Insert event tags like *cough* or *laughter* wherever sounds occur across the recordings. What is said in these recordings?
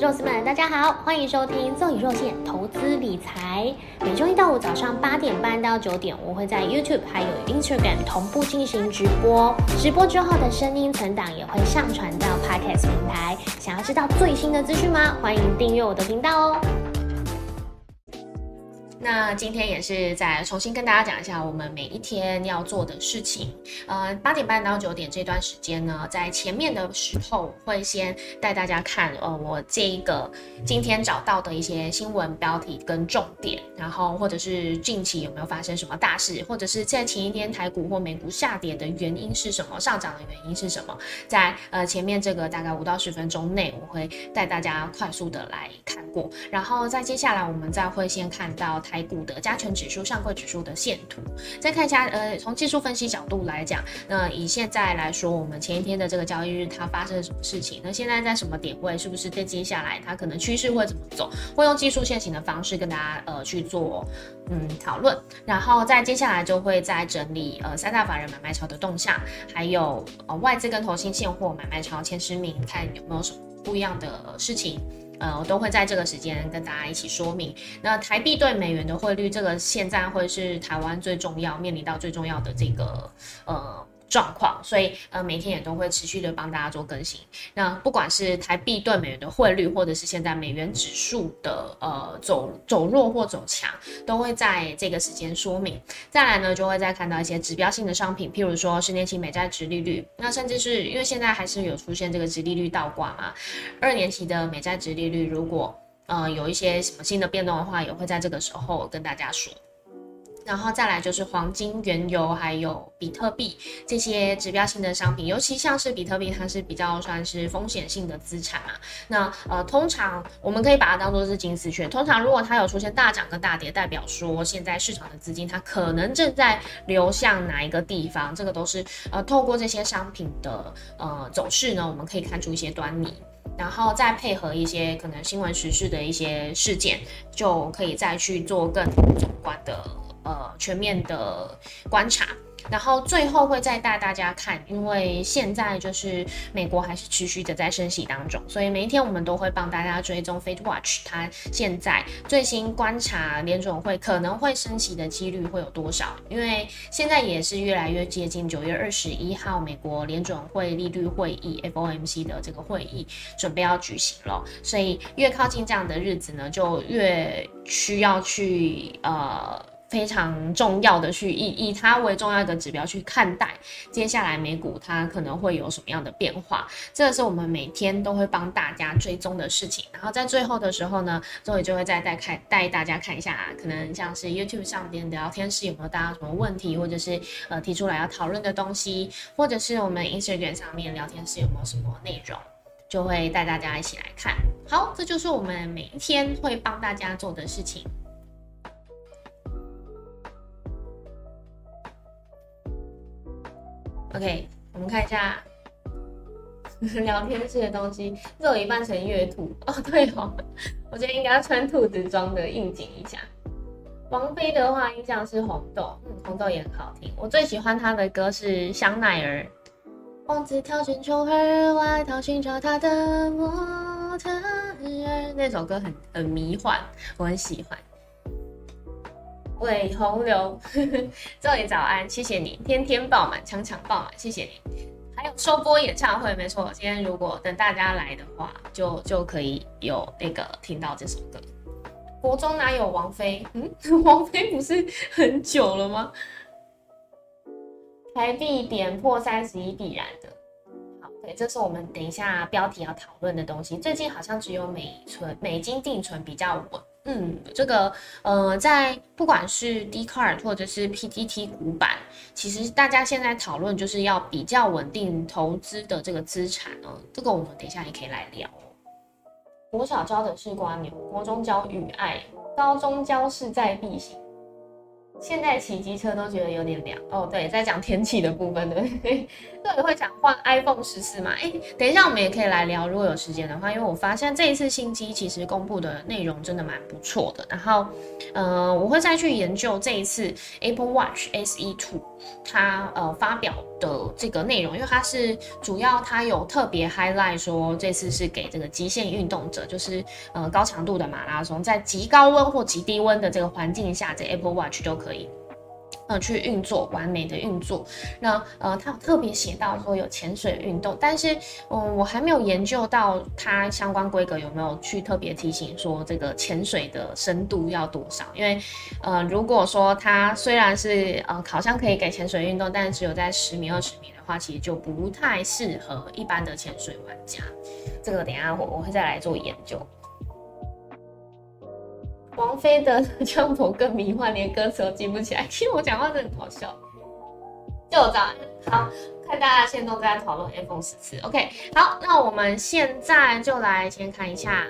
肉丝们，大家好，欢迎收听赠与肉馅投资理财。每周一到五早上八点半到九点，我会在 YouTube 还有 Instagram 同步进行直播。直播之后的声音存档也会上传到 Podcast 平台。想要知道最新的资讯吗？欢迎订阅我的频道哦。那今天也是再重新跟大家讲一下我们每一天要做的事情。呃，八点半到九点这段时间呢，在前面的时候会先带大家看，呃，我这一个今天找到的一些新闻标题跟重点，然后或者是近期有没有发生什么大事，或者是在前一天台股或美股下跌的原因是什么，上涨的原因是什么，在呃前面这个大概五到十分钟内，我会带大家快速的来看过，然后在接下来我们再会先看到台。台股的加权指数、上柜指数的线图，再看一下，呃，从技术分析角度来讲，那以现在来说，我们前一天的这个交易日它发生了什么事情？那现在在什么点位？是不是在接下来它可能趋势会怎么走？会用技术线型的方式跟大家呃去做嗯讨论，然后在接下来就会再整理呃三大法人买卖潮的动向，还有呃外资跟投信现货买卖潮前十名，看有没有什么不一样的事情。呃，我都会在这个时间跟大家一起说明。那台币对美元的汇率，这个现在会是台湾最重要面临到最重要的这个呃。状况，所以呃每天也都会持续的帮大家做更新。那不管是台币对美元的汇率，或者是现在美元指数的呃走走弱或走强，都会在这个时间说明。再来呢，就会再看到一些指标性的商品，譬如说十年期美债值利率，那甚至是因为现在还是有出现这个值利率倒挂嘛，二年期的美债值利率如果呃有一些什么新的变动的话，也会在这个时候跟大家说。然后再来就是黄金、原油，还有比特币这些指标性的商品，尤其像是比特币，它是比较算是风险性的资产嘛。那呃，通常我们可以把它当做是金丝雀。通常如果它有出现大涨跟大跌，代表说现在市场的资金它可能正在流向哪一个地方，这个都是呃透过这些商品的呃走势呢，我们可以看出一些端倪。然后再配合一些可能新闻时事的一些事件，就可以再去做更总观的。呃，全面的观察，然后最后会再带大家看，因为现在就是美国还是持续的在升息当中，所以每一天我们都会帮大家追踪 Fed Watch，它现在最新观察联总会可能会升息的几率会有多少？因为现在也是越来越接近九月二十一号美国联总会利率会议 FOMC 的这个会议准备要举行了，所以越靠近这样的日子呢，就越需要去呃。非常重要的去以以它为重要的指标去看待接下来美股它可能会有什么样的变化，这个是我们每天都会帮大家追踪的事情。然后在最后的时候呢，周伟就会再带看带大家看一下，可能像是 YouTube 上边的聊天室有没有大家什么问题，或者是呃提出来要讨论的东西，或者是我们 Instagram 上面聊天室有没有什么内容，就会带大家一起来看。好，这就是我们每一天会帮大家做的事情。OK，我们看一下 *laughs* 聊天室的东西，这有一半成月兔哦，对哦，*laughs* 我觉得应该要穿兔子装的应景一下。王菲的话，印象是红豆，嗯，红豆也很好听。我最喜欢她的歌是香奈儿。王子跳进秋儿外套，寻找他的模特儿，那首歌很很迷幻，我很喜欢。尾洪流，*laughs* 这里早安，谢谢你，天天爆满，场场爆满，谢谢你。还有收播演唱会，没错，今天如果等大家来的话，就就可以有那个听到这首歌。国中哪有王菲？嗯，*laughs* 王菲不是很久了吗？台币点破三十一必然的。好，对，这是我们等一下标题要讨论的东西。最近好像只有美存美金定存比较稳。嗯，这个呃，在不管是 D card 或者是 PTT 股板，其实大家现在讨论就是要比较稳定投资的这个资产呢。这个我们等一下也可以来聊。国小教的是瓜牛，国中教语爱，高中教势在必行。现在骑机车都觉得有点凉哦。对，在讲天气的部分，对对？会想换 iPhone 十四嘛？哎，等一下我们也可以来聊，如果有时间的话，因为我发现这一次新机其实公布的内容真的蛮不错的。然后，呃，我会再去研究这一次 Apple Watch SE Two 它呃发表的这个内容，因为它是主要它有特别 highlight 说这次是给这个极限运动者，就是呃高强度的马拉松，在极高温或极低温的这个环境下，这 Apple Watch 就可以。呃，去运作完美的运作。那呃，他有特别写到说有潜水运动，但是嗯，我还没有研究到它相关规格有没有去特别提醒说这个潜水的深度要多少。因为呃，如果说它虽然是呃，好像可以给潜水运动，但是只有在十米、二十米的话，其实就不太适合一般的潜水玩家。这个等下我我会再来做研究。王菲的 *laughs*《唱否》更迷幻，连歌词都记不起来。其实我讲话真的很好笑。就这样，好看大家现在都在讨论 iPhone 十四。OK，好，那我们现在就来先看一下，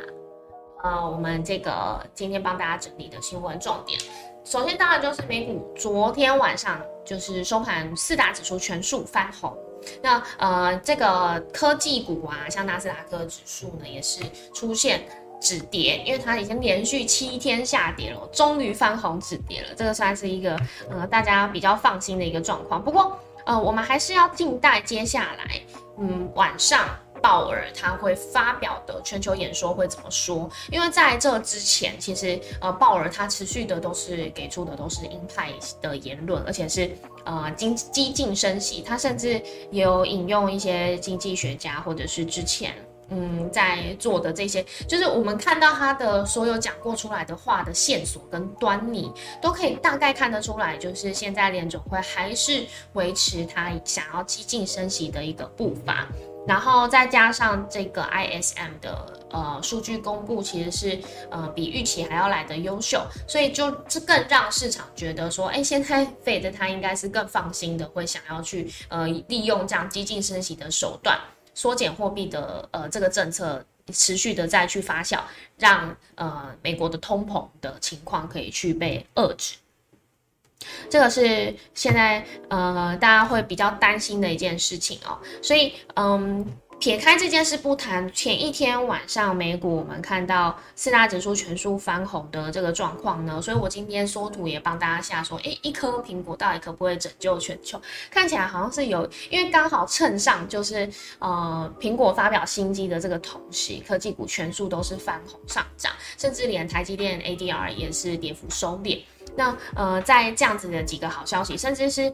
呃，我们这个今天帮大家整理的新闻重点。首先，当然就是美股昨天晚上就是收盘，四大指数全数翻红。那呃，这个科技股啊，像纳斯达克指数呢，也是出现。止跌，因为它已经连续七天下跌了，终于翻红止跌了，这个算是一个呃大家比较放心的一个状况。不过呃，我们还是要静待接下来，嗯，晚上鲍尔他会发表的全球演说会怎么说？因为在这之前，其实呃鲍尔他持续的都是给出的都是鹰派的言论，而且是呃经激进升息，他甚至也有引用一些经济学家或者是之前。嗯，在做的这些，就是我们看到他的所有讲过出来的话的线索跟端倪，都可以大概看得出来，就是现在联总会还是维持他想要激进升息的一个步伐，然后再加上这个 ISM 的呃数据公布，其实是呃比预期还要来的优秀，所以就这更让市场觉得说，哎，现在 Fed 他应该是更放心的，会想要去呃利用这样激进升息的手段。缩减货币的呃这个政策持续的再去发酵，让呃美国的通膨的情况可以去被遏制，这个是现在呃大家会比较担心的一件事情哦，所以嗯。撇开这件事不谈，前一天晚上美股我们看到四大指数全数翻红的这个状况呢，所以我今天缩图也帮大家下说，诶，一颗苹果到底可不可以拯救全球？看起来好像是有，因为刚好趁上就是呃苹果发表新机的这个同时，科技股全数都是翻红上涨，甚至连台积电 ADR 也是跌幅收敛。那呃在这样子的几个好消息，甚至是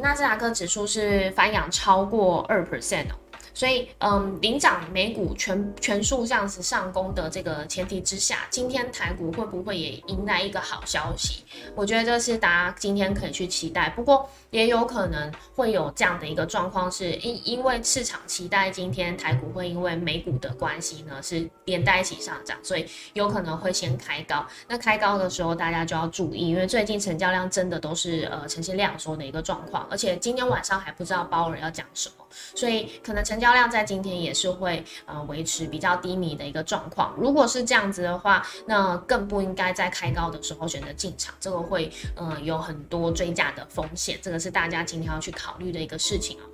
纳斯达克指数是翻扬超过二 percent 哦。所以，嗯，领涨美股全全数这样子上攻的这个前提之下，今天台股会不会也迎来一个好消息？我觉得这是大家今天可以去期待。不过，也有可能会有这样的一个状况，是因因为市场期待今天台股会因为美股的关系呢，是连带一起上涨，所以有可能会先开高。那开高的时候，大家就要注意，因为最近成交量真的都是呃呈现量缩的一个状况，而且今天晚上还不知道鲍尔要讲什么。所以可能成交量在今天也是会呃维持比较低迷的一个状况。如果是这样子的话，那更不应该在开高的时候选择进场，这个会呃有很多追价的风险，这个是大家今天要去考虑的一个事情啊。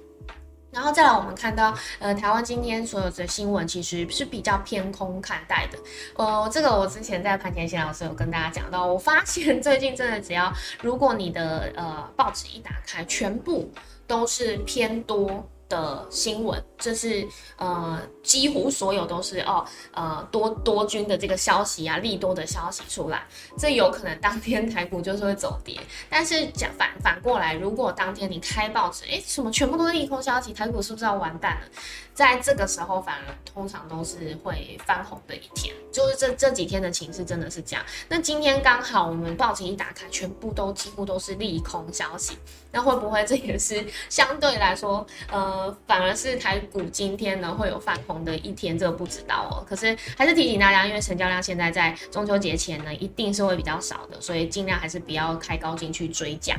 然后再来，我们看到呃台湾今天所有的新闻其实是比较偏空看待的。呃，这个我之前在盘前谢老师有跟大家讲到，我发现 *laughs* 最近真的只要如果你的呃报纸一打开，全部都是偏多。的新闻，这是呃几乎所有都是哦呃多多军的这个消息啊，利多的消息出来，这有可能当天台股就是会走跌。但是讲反反过来，如果当天你开报纸，哎，什么全部都是利空消息，台股是不是要完蛋了？在这个时候，反而通常都是会翻红的一天，就是这这几天的情势真的是这样。那今天刚好我们报纸一打开，全部都几乎都是利空消息，那会不会这也是相对来说，呃，反而是台股今天呢会有翻红的一天？这个不知道哦。可是还是提醒大家，因为成交量现在在中秋节前呢，一定是会比较少的，所以尽量还是不要开高进去追价。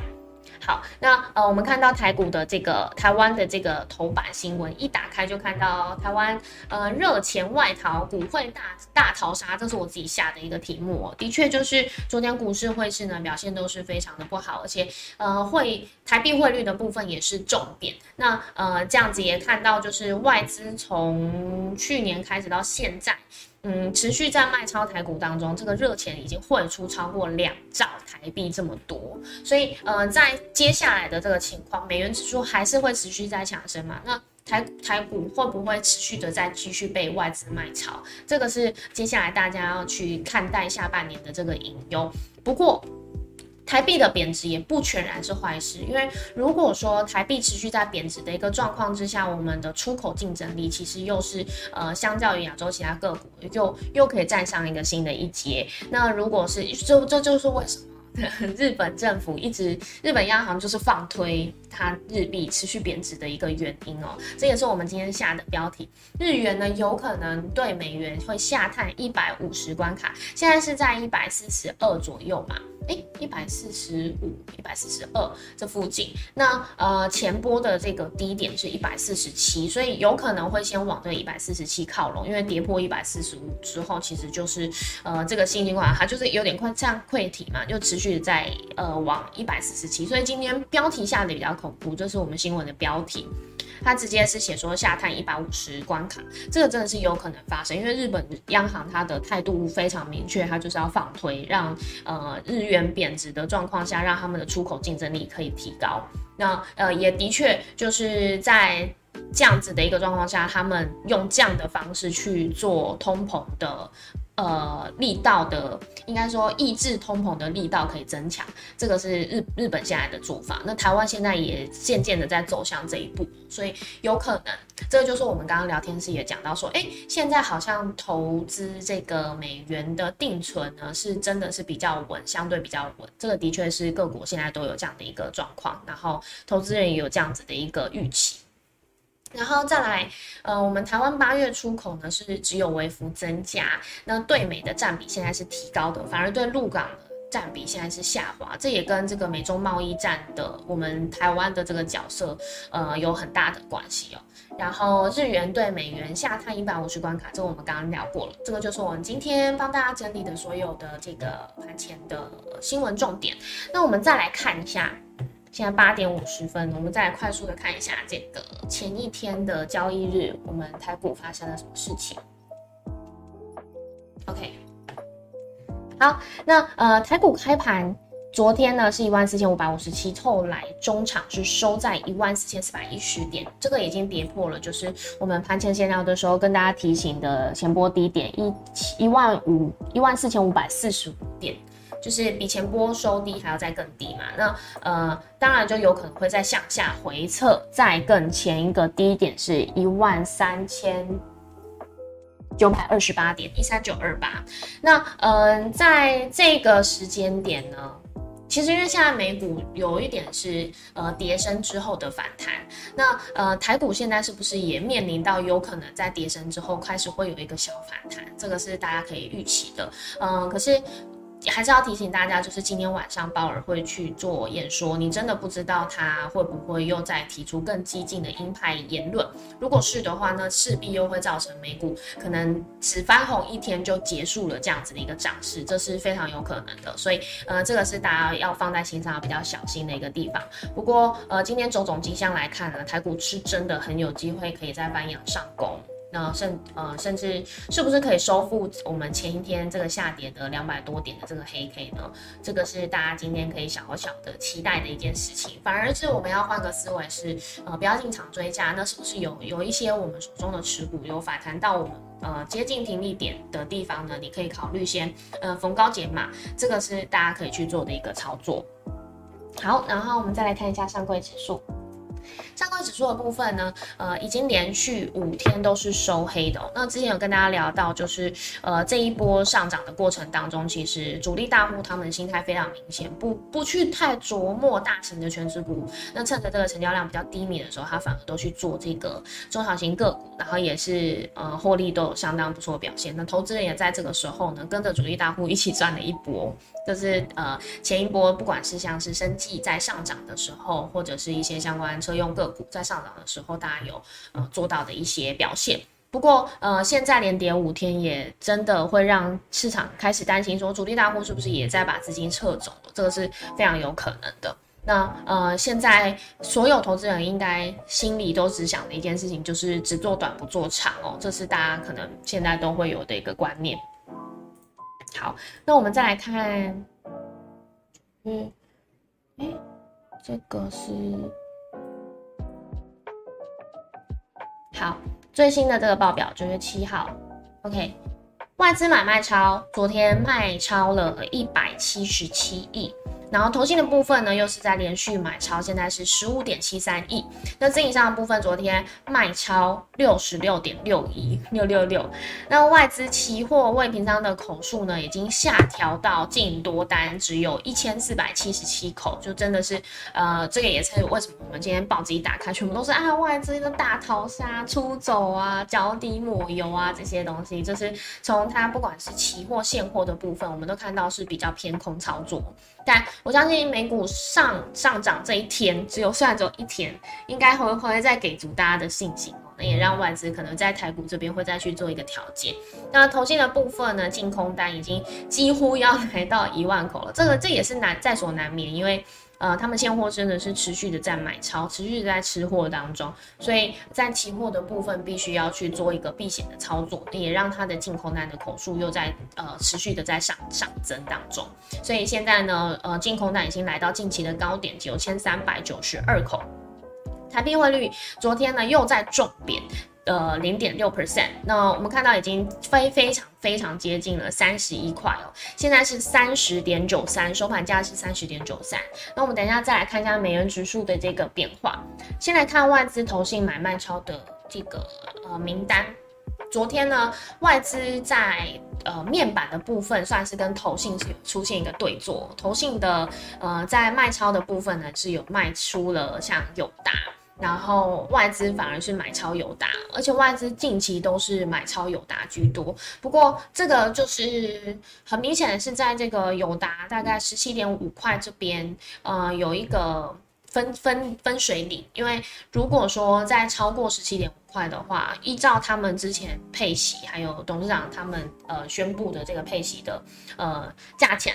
好，那呃，我们看到台股的这个台湾的这个头版新闻，一打开就看到台湾呃热钱外逃，股会大大逃杀，这是我自己下的一个题目哦。的确，就是昨天股市汇市呢表现都是非常的不好，而且呃汇台币汇率的部分也是重点。那呃这样子也看到，就是外资从去年开始到现在。嗯，持续在卖超台股当中，这个热钱已经汇出超过两兆台币这么多，所以呃，在接下来的这个情况，美元指数还是会持续在强升嘛？那台台股会不会持续的再继续被外资卖超？这个是接下来大家要去看待下半年的这个隐忧。不过。台币的贬值也不全然是坏事，因为如果说台币持续在贬值的一个状况之下，我们的出口竞争力其实又是呃，相较于亚洲其他个股，又又可以站上一个新的一阶。那如果是这这就是为什么？日本政府一直，日本央行就是放推它日币持续贬值的一个原因哦，这也是我们今天下的标题。日元呢有可能对美元会下探一百五十关卡，现在是在一百四十二左右嘛？哎，一百四十五、一百四十二这附近。那呃前波的这个低点是一百四十七，所以有可能会先往这一百四十七靠拢，因为跌破一百四十五之后，其实就是呃这个新情况它就是有点快像溃体嘛，就持续。在呃往一百四十七，所以今天标题下的比较恐怖，这是我们新闻的标题，它直接是写说下探一百五十关卡，这个真的是有可能发生，因为日本央行它的态度非常明确，它就是要放推，让呃日元贬值的状况下，让他们的出口竞争力可以提高。那呃也的确就是在这样子的一个状况下，他们用这样的方式去做通膨的。呃，力道的应该说抑制通膨的力道可以增强，这个是日日本现在的做法。那台湾现在也渐渐的在走向这一步，所以有可能，这个就是我们刚刚聊天时也讲到说，哎，现在好像投资这个美元的定存呢，是真的是比较稳，相对比较稳。这个的确是各国现在都有这样的一个状况，然后投资人也有这样子的一个预期。然后再来，呃，我们台湾八月出口呢是只有微幅增加，那对美的占比现在是提高的，反而对陆港的占比现在是下滑，这也跟这个美中贸易战的我们台湾的这个角色，呃，有很大的关系哦。然后日元对美元下探一百五十关卡，这个我们刚刚聊过了，这个就是我们今天帮大家整理的所有的这个盘前的新闻重点。那我们再来看一下。现在八点五十分，我们再快速的看一下这个前一天的交易日，我们台股发生了什么事情？OK，好，那呃台股开盘昨天呢是一万四千五百五十七，后来中场是收在一万四千四百一十点，这个已经跌破了，就是我们盘前闲聊的时候跟大家提醒的前波低点一一万五一万四千五百四十五点。就是比前波收低还要再更低嘛？那呃，当然就有可能会再向下回撤，再更前一个低点是一万三千九百二十八点一三九二八。那嗯，在这个时间点呢，其实因为现在美股有一点是呃跌升之后的反弹，那呃台股现在是不是也面临到有可能在跌升之后开始会有一个小反弹？这个是大家可以预期的。嗯，可是。还是要提醒大家，就是今天晚上鲍尔会去做演说，你真的不知道他会不会又再提出更激进的鹰派言论。如果是的话呢，势必又会造成美股可能只翻红一天就结束了这样子的一个涨势，这是非常有可能的。所以，呃，这个是大家要放在心上比较小心的一个地方。不过，呃，今天种种迹象来看呢，台股是真的很有机会可以再翻阳上攻。那甚呃，甚至是不是可以收复我们前一天这个下跌的两百多点的这个黑 K 呢？这个是大家今天可以小小的期待的一件事情。反而是我们要换个思维，是呃不要进场追加，那是不是有有一些我们手中的持股有反弹到我们呃接近停利点的地方呢？你可以考虑先呃逢高减码，这个是大家可以去做的一个操作。好，然后我们再来看一下上柜指数。上柜指数的部分呢，呃，已经连续五天都是收黑的。那之前有跟大家聊到，就是呃这一波上涨的过程当中，其实主力大户他们心态非常明显，不不去太琢磨大型的全值股。那趁着这个成交量比较低迷的时候，他反而都去做这个中小型个股，然后也是呃获利都有相当不错的表现。那投资人也在这个时候呢，跟着主力大户一起赚了一波。就是呃前一波不管是像是生计在上涨的时候，或者是一些相关车用个股在上涨的时候，大家有呃做到的一些表现。不过呃现在连跌五天，也真的会让市场开始担心，说主力大户是不是也在把资金撤走了？这个是非常有可能的。那呃现在所有投资人应该心里都只想的一件事情，就是只做短不做长哦，这是大家可能现在都会有的一个观念。好，那我们再来看，嗯，哎，这个是好最新的这个报表，九月七号，OK，外资买卖超，昨天卖超了一百七十七亿。然后投信的部分呢，又是在连续买超，现在是十五点七三亿。那自营商的部分，昨天卖超六十六点六一六六六。那外资期货未平仓的口数呢，已经下调到净多单只有一千四百七十七口，就真的是，呃，这个也是为什么我们今天报纸一打开，全部都是啊外资的大逃杀、出走啊、脚底抹油啊这些东西，就是从它不管是期货、现货的部分，我们都看到是比较偏空操作，但。我相信美股上上涨这一天，只有虽然只有一天，应该会会再给足大家的信心哦。那也让外资可能在台股这边会再去做一个调节。那投信的部分呢，净空单已经几乎要来到一万口了，这个这也是难在所难免，因为。呃，他们现货真的是持续的在买超，持续的在吃货当中，所以在期货的部分必须要去做一个避险的操作，也让它的净空单的口数又在呃持续的在上上增当中。所以现在呢，呃，净空单已经来到近期的高点九千三百九十二口，台币汇率昨天呢又在重贬。呃，零点六 percent，那我们看到已经非非常非常接近了三十一块哦，现在是三十点九三，收盘价是三十点九三。那我们等一下再来看一下美元指数的这个变化。先来看外资投信买卖超的这个呃名单。昨天呢，外资在呃面板的部分算是跟投信是出现一个对坐，投信的呃在卖超的部分呢是有卖出了像友达。然后外资反而是买超友达，而且外资近期都是买超友达居多。不过这个就是很明显的是在这个友达大概十七点五块这边，呃，有一个分分分水岭。因为如果说在超过十七点五块的话，依照他们之前配息还有董事长他们呃宣布的这个配息的呃价钱。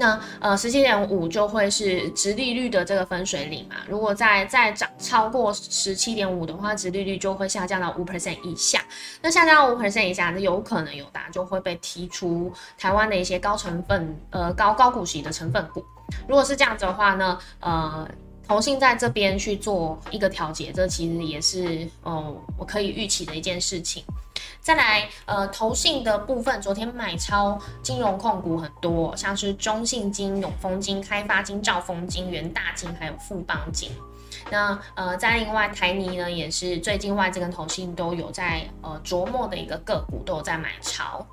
那呃十七点五就会是直利率的这个分水岭嘛，如果再再涨超过十七点五的话，直利率就会下降到五 percent 以下。那下降到五 percent 以下，那有可能有达就会被踢出台湾的一些高成分呃高高股息的成分股。如果是这样子的话呢，呃，同信在这边去做一个调节，这其实也是哦我可以预期的一件事情。再来，呃，投信的部分，昨天买超金融控股很多，像是中信金、永丰金、开发金、兆丰金、元大金，还有富邦金。那呃，在另外台泥呢，也是最近外资跟投信都有在呃琢磨的一个个股，都有在买超。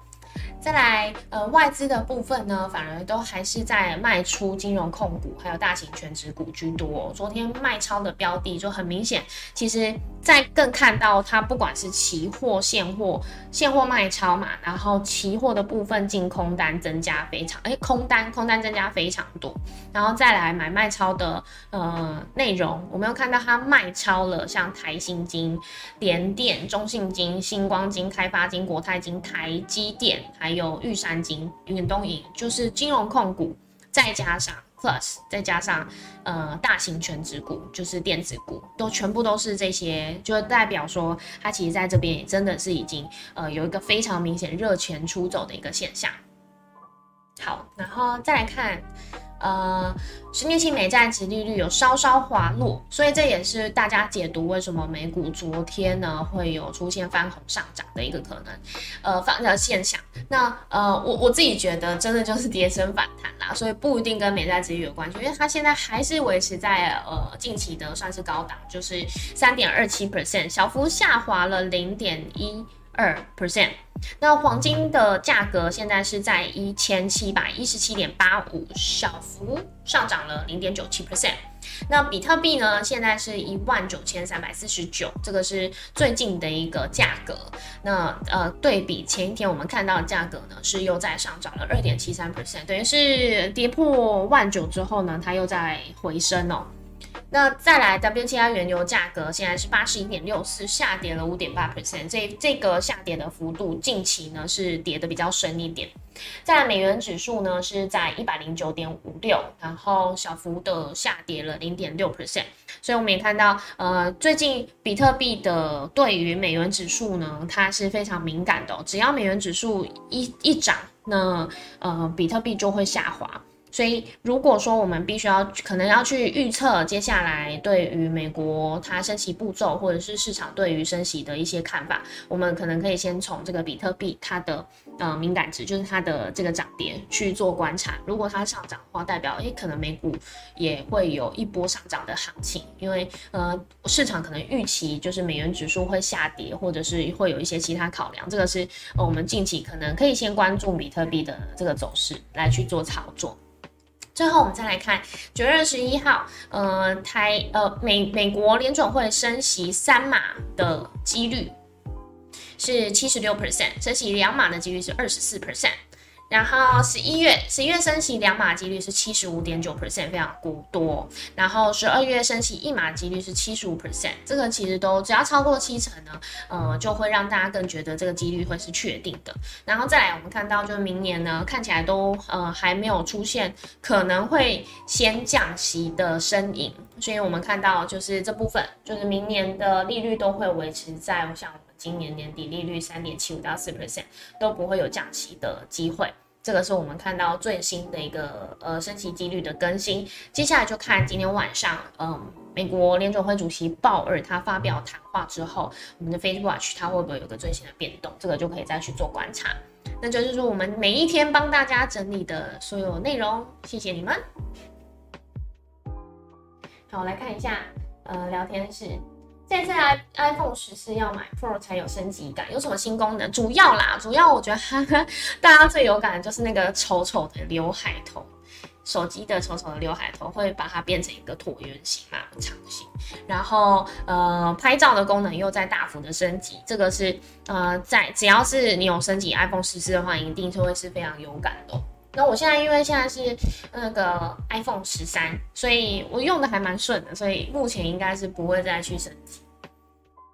再来，呃，外资的部分呢，反而都还是在卖出金融控股，还有大型全职股居多。昨天卖超的标的就很明显，其实再更看到它不管是期货、现货、现货卖超嘛，然后期货的部分净空单增加非常，哎，空单空单增加非常多，然后再来买卖超的呃内容，我们又看到它卖超了，像台新金、联电、中信金、星光金、开发金、国泰金、台积电，还有玉山金、远东银，就是金融控股，再加上 Plus，再加上呃大型全值股，就是电子股，都全部都是这些，就代表说它其实在这边也真的是已经呃有一个非常明显热钱出走的一个现象。好，然后再来看呃，十年期美债值利率有稍稍滑落，所以这也是大家解读为什么美股昨天呢会有出现翻红上涨的一个可能，呃，反的现象。那呃，我我自己觉得真的就是跌升反弹啦，所以不一定跟美债值率有关系，因为它现在还是维持在呃近期的算是高档，就是三点二七 percent，小幅下滑了零点一。二 percent，那黄金的价格现在是在一千七百一十七点八五，小幅上涨了零点九七 percent。那比特币呢，现在是一万九千三百四十九，这个是最近的一个价格。那呃，对比前一天我们看到的价格呢，是又在上涨了二点七三 percent，等于是跌破万九之后呢，它又在回升哦。那再来，WTI 原油价格现在是八十一点六四，下跌了五点八 percent。这这个下跌的幅度，近期呢是跌的比较深一点。再，美元指数呢是在一百零九点五六，然后小幅的下跌了零点六 percent。所以我们也看到，呃，最近比特币的对于美元指数呢，它是非常敏感的。只要美元指数一一涨，那呃，比特币就会下滑。所以，如果说我们必须要可能要去预测接下来对于美国它升息步骤，或者是市场对于升息的一些看法，我们可能可以先从这个比特币它的呃敏感值，就是它的这个涨跌去做观察。如果它上涨的话，代表诶可能美股也会有一波上涨的行情，因为呃市场可能预期就是美元指数会下跌，或者是会有一些其他考量。这个是我们近期可能可以先关注比特币的这个走势来去做操作。最后，我们再来看九月二十一号，呃，台呃美美国联准会升息三码的几率是七十六 percent，升息两码的几率是二十四 percent。然后十一月，十一月升息两码几率是七十五点九 percent，非常多。然后十二月升息一码几率是七十五 percent，这个其实都只要超过七成呢，呃，就会让大家更觉得这个几率会是确定的。然后再来，我们看到就是明年呢，看起来都呃还没有出现可能会先降息的身影，所以我们看到就是这部分，就是明年的利率都会维持在我想。今年年底利率三点七五到四 percent 都不会有降息的机会，这个是我们看到最新的一个呃升息几率的更新。接下来就看今天晚上，嗯，美国联总会主席鲍尔他发表谈话之后，我们的 Facebook Watch 它会不会有个最新的变动？这个就可以再去做观察。那就是说我们每一天帮大家整理的所有内容，谢谢你们。好，来看一下，呃，聊天室。这次 i iPhone 十四要买 Pro 才有升级感，有什么新功能？主要啦，主要我觉得 *laughs* 大家最有感的就是那个丑丑的刘海头，手机的丑丑的刘海头会把它变成一个椭圆形嘛，长形。然后呃，拍照的功能又在大幅的升级，这个是呃，在只要是你有升级 iPhone 十四的话，一定是会是非常有感的。那我现在因为现在是那个 iPhone 十三，所以我用的还蛮顺的，所以目前应该是不会再去升级。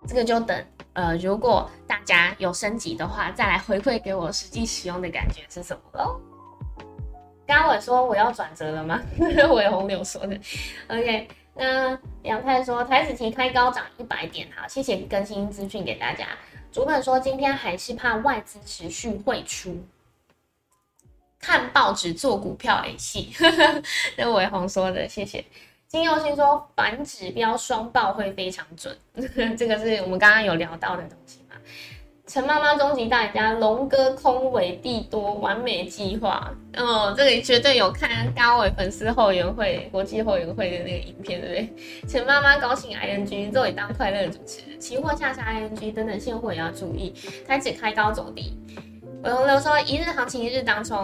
这个就等呃，如果大家有升级的话，再来回馈给我实际使用的感觉是什么喽。刚刚我说我要转折了吗？*laughs* 伟红柳说的。OK，那杨太说台子期开高涨一百点，好，谢谢更新资讯给大家。主本说今天还是怕外资持续汇出。看报纸做股票哎，戏，*laughs* 这伟宏说的，谢谢。金佑星说反指标双报会非常准，*laughs* 这个是我们刚刚有聊到的东西嘛？陈妈妈终极大家，龙哥空尾地多完美计划，哦，这个绝对有看高伟粉丝后援会国际后援会的那个影片，对不对？陈妈妈高兴 ing 做一当快乐主持人，期货下杀 ing 等等现货也要注意，开始开高走低。伟洪流说一日行情一日当冲，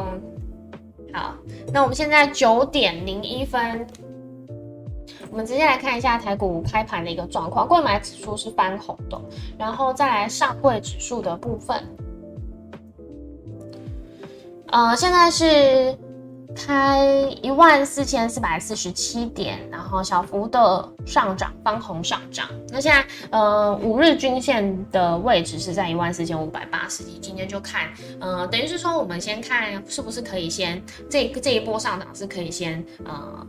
好，那我们现在九点零一分，我们直接来看一下台股开盘的一个状况，购买指数是翻红的，然后再来上柜指数的部分，呃，现在是。开一万四千四百四十七点，然后小幅的上涨，翻红上涨。那现在呃五日均线的位置是在一万四千五百八十几，今天就看呃等于是说我们先看是不是可以先这这一波上涨是可以先呃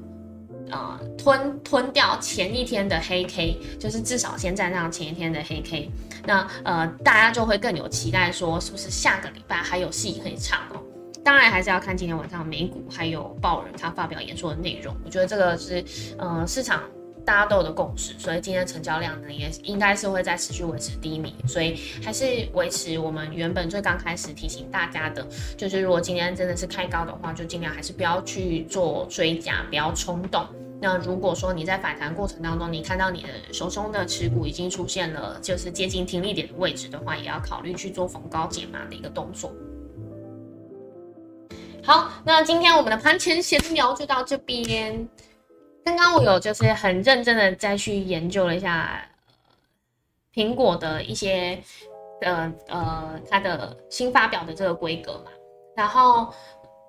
呃吞吞掉前一天的黑 K，就是至少先站上前一天的黑 K。那呃大家就会更有期待说是不是下个礼拜还有戏可以唱哦。当然还是要看今天晚上美股还有鲍人他发表演说的内容。我觉得这个是，呃，市场大家都有的共识，所以今天成交量呢也应该是会在持续维持低迷，所以还是维持我们原本最刚开始提醒大家的，就是如果今天真的是开高的话，就尽量还是不要去做追加，不要冲动。那如果说你在反弹过程当中，你看到你的手中的持股已经出现了就是接近停利点的位置的话，也要考虑去做逢高减码的一个动作。好，那今天我们的盘前闲聊就到这边。刚刚我有就是很认真的再去研究了一下苹果的一些呃呃它的新发表的这个规格嘛，然后。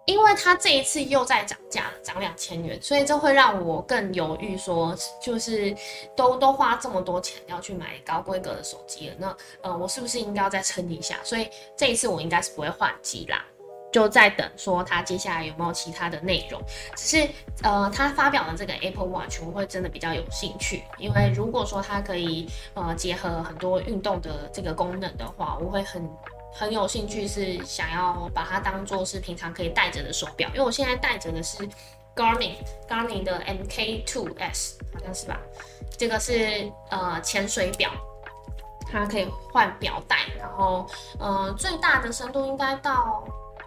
因为它这一次又在涨价，涨两千元，所以这会让我更犹豫，说就是都都花这么多钱要去买高规格的手机了，那呃我是不是应该要再撑一下？所以这一次我应该是不会换机啦，就在等说它接下来有没有其他的内容。只是呃它发表的这个 Apple Watch 我会真的比较有兴趣，因为如果说它可以呃结合很多运动的这个功能的话，我会很。很有兴趣，是想要把它当做是平常可以戴着的手表，因为我现在戴着的是 Garmin Garmin 的 MK2S，好像是吧？这个是呃潜水表，它可以换表带，然后呃最大的深度应该到。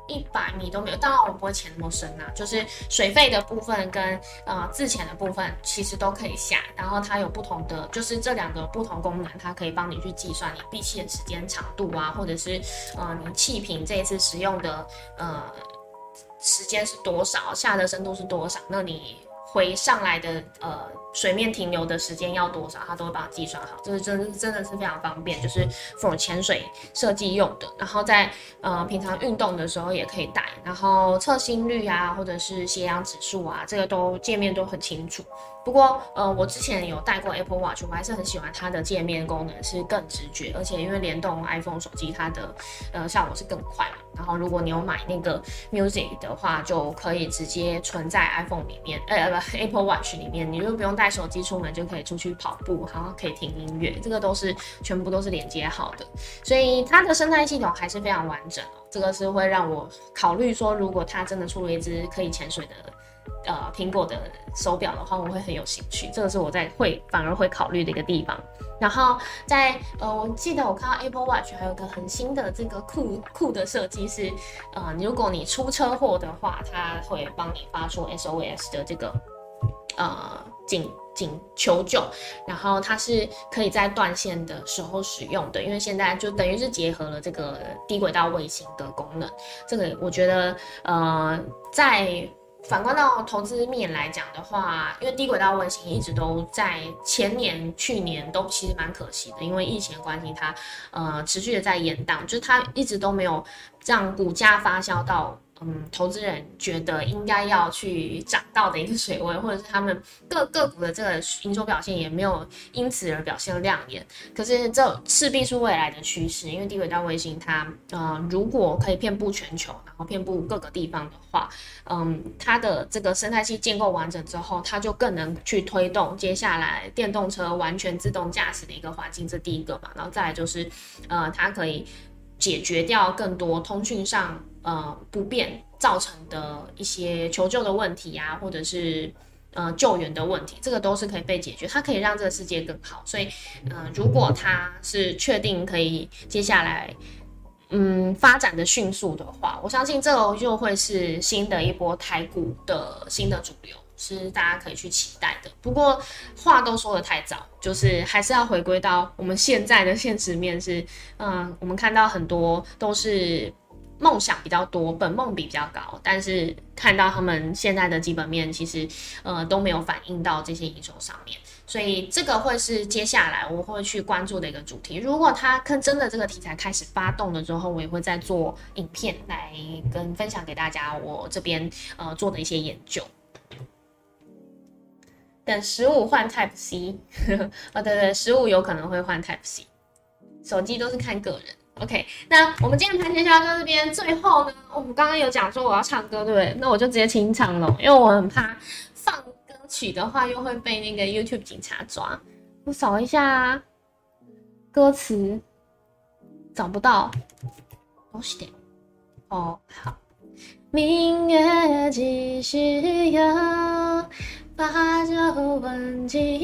一百米都没有，当然我不会潜那么深呐，就是水费的部分跟呃自潜的部分其实都可以下，然后它有不同的，就是这两个不同功能，它可以帮你去计算你闭气的时间长度啊，或者是呃你气瓶这一次使用的呃时间是多少，下的深度是多少，那你回上来的呃。水面停留的时间要多少，它都会帮你计算好，这是真真的是非常方便，就是 for 潜水设计用的。然后在呃平常运动的时候也可以带，然后测心率啊，或者是血氧指数啊，这个都界面都很清楚。不过呃我之前有带过 Apple Watch，我还是很喜欢它的界面功能是更直觉，而且因为联动 iPhone 手机，它的呃效果是更快嘛。然后如果你有买那个 Music 的话，就可以直接存在 iPhone 里面，呃不 Apple Watch 里面，你就不用带。带手机出门就可以出去跑步，然后可以听音乐，这个都是全部都是连接好的，所以它的生态系统还是非常完整哦。这个是会让我考虑说，如果它真的出了一只可以潜水的呃苹果的手表的话，我会很有兴趣。这个是我在会反而会考虑的一个地方。然后在呃，我记得我看到 Apple Watch 还有个很新的这个酷酷的设计是，呃，如果你出车祸的话，它会帮你发出 SOS 的这个。呃，警警求救，然后它是可以在断线的时候使用的，因为现在就等于是结合了这个低轨道卫星的功能。这个我觉得，呃，在反观到投资面来讲的话，因为低轨道卫星一直都在前年、去年都其实蛮可惜的，因为疫情的关系，它呃持续的在延宕，就是它一直都没有让股价发酵到。嗯，投资人觉得应该要去涨到的一个水位，或者是他们各个股的这个营收表现也没有因此而表现亮眼。可是这势必是未来的趋势，因为低轨道卫星它，呃，如果可以遍布全球，然后遍布各个地方的话，嗯，它的这个生态系建构完整之后，它就更能去推动接下来电动车完全自动驾驶的一个环境。这第一个嘛，然后再来就是，呃，它可以解决掉更多通讯上。呃，不便造成的一些求救的问题啊，或者是呃救援的问题，这个都是可以被解决。它可以让这个世界更好。所以，呃，如果它是确定可以接下来嗯发展的迅速的话，我相信这个就会是新的一波台股的新的主流，是大家可以去期待的。不过话都说的太早，就是还是要回归到我们现在的现实面是，嗯，我们看到很多都是。梦想比较多，本梦比比较高，但是看到他们现在的基本面，其实呃都没有反映到这些营收上面，所以这个会是接下来我会去关注的一个主题。如果他跟真的这个题材开始发动了之后，我也会再做影片来跟分享给大家我这边呃做的一些研究。等十五换 Type C，哦 *laughs* 对对，十五有可能会换 Type C，手机都是看个人。OK，那我们今天盘前销售这边最后呢，我们刚刚有讲说我要唱歌，对不对？那我就直接清唱了，因为我很怕放歌曲的话又会被那个 YouTube 警察抓。我扫一下歌词，找不到，东西点。哦，好，明月几时有？把酒问青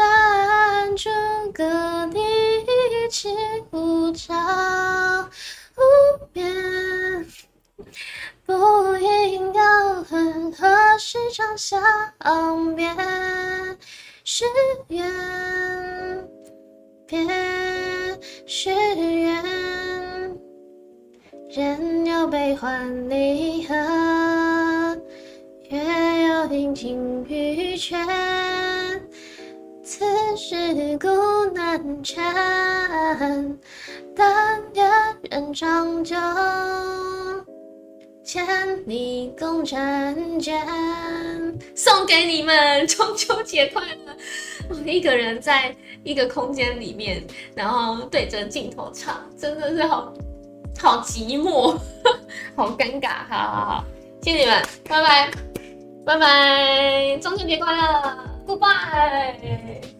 转朱阁，里起舞照无边。不应有恨，何时长相别？是缘，别是缘。人有悲欢离合，月有阴晴圆缺。此事古难全，但愿人长久。千里共婵娟，送给你们中秋节快乐！我一个人在一个空间里面，然后对着镜头唱，真的是好好寂寞，*laughs* 好尴尬。好好好，谢谢你们，拜拜，拜拜，中秋节快乐，Goodbye。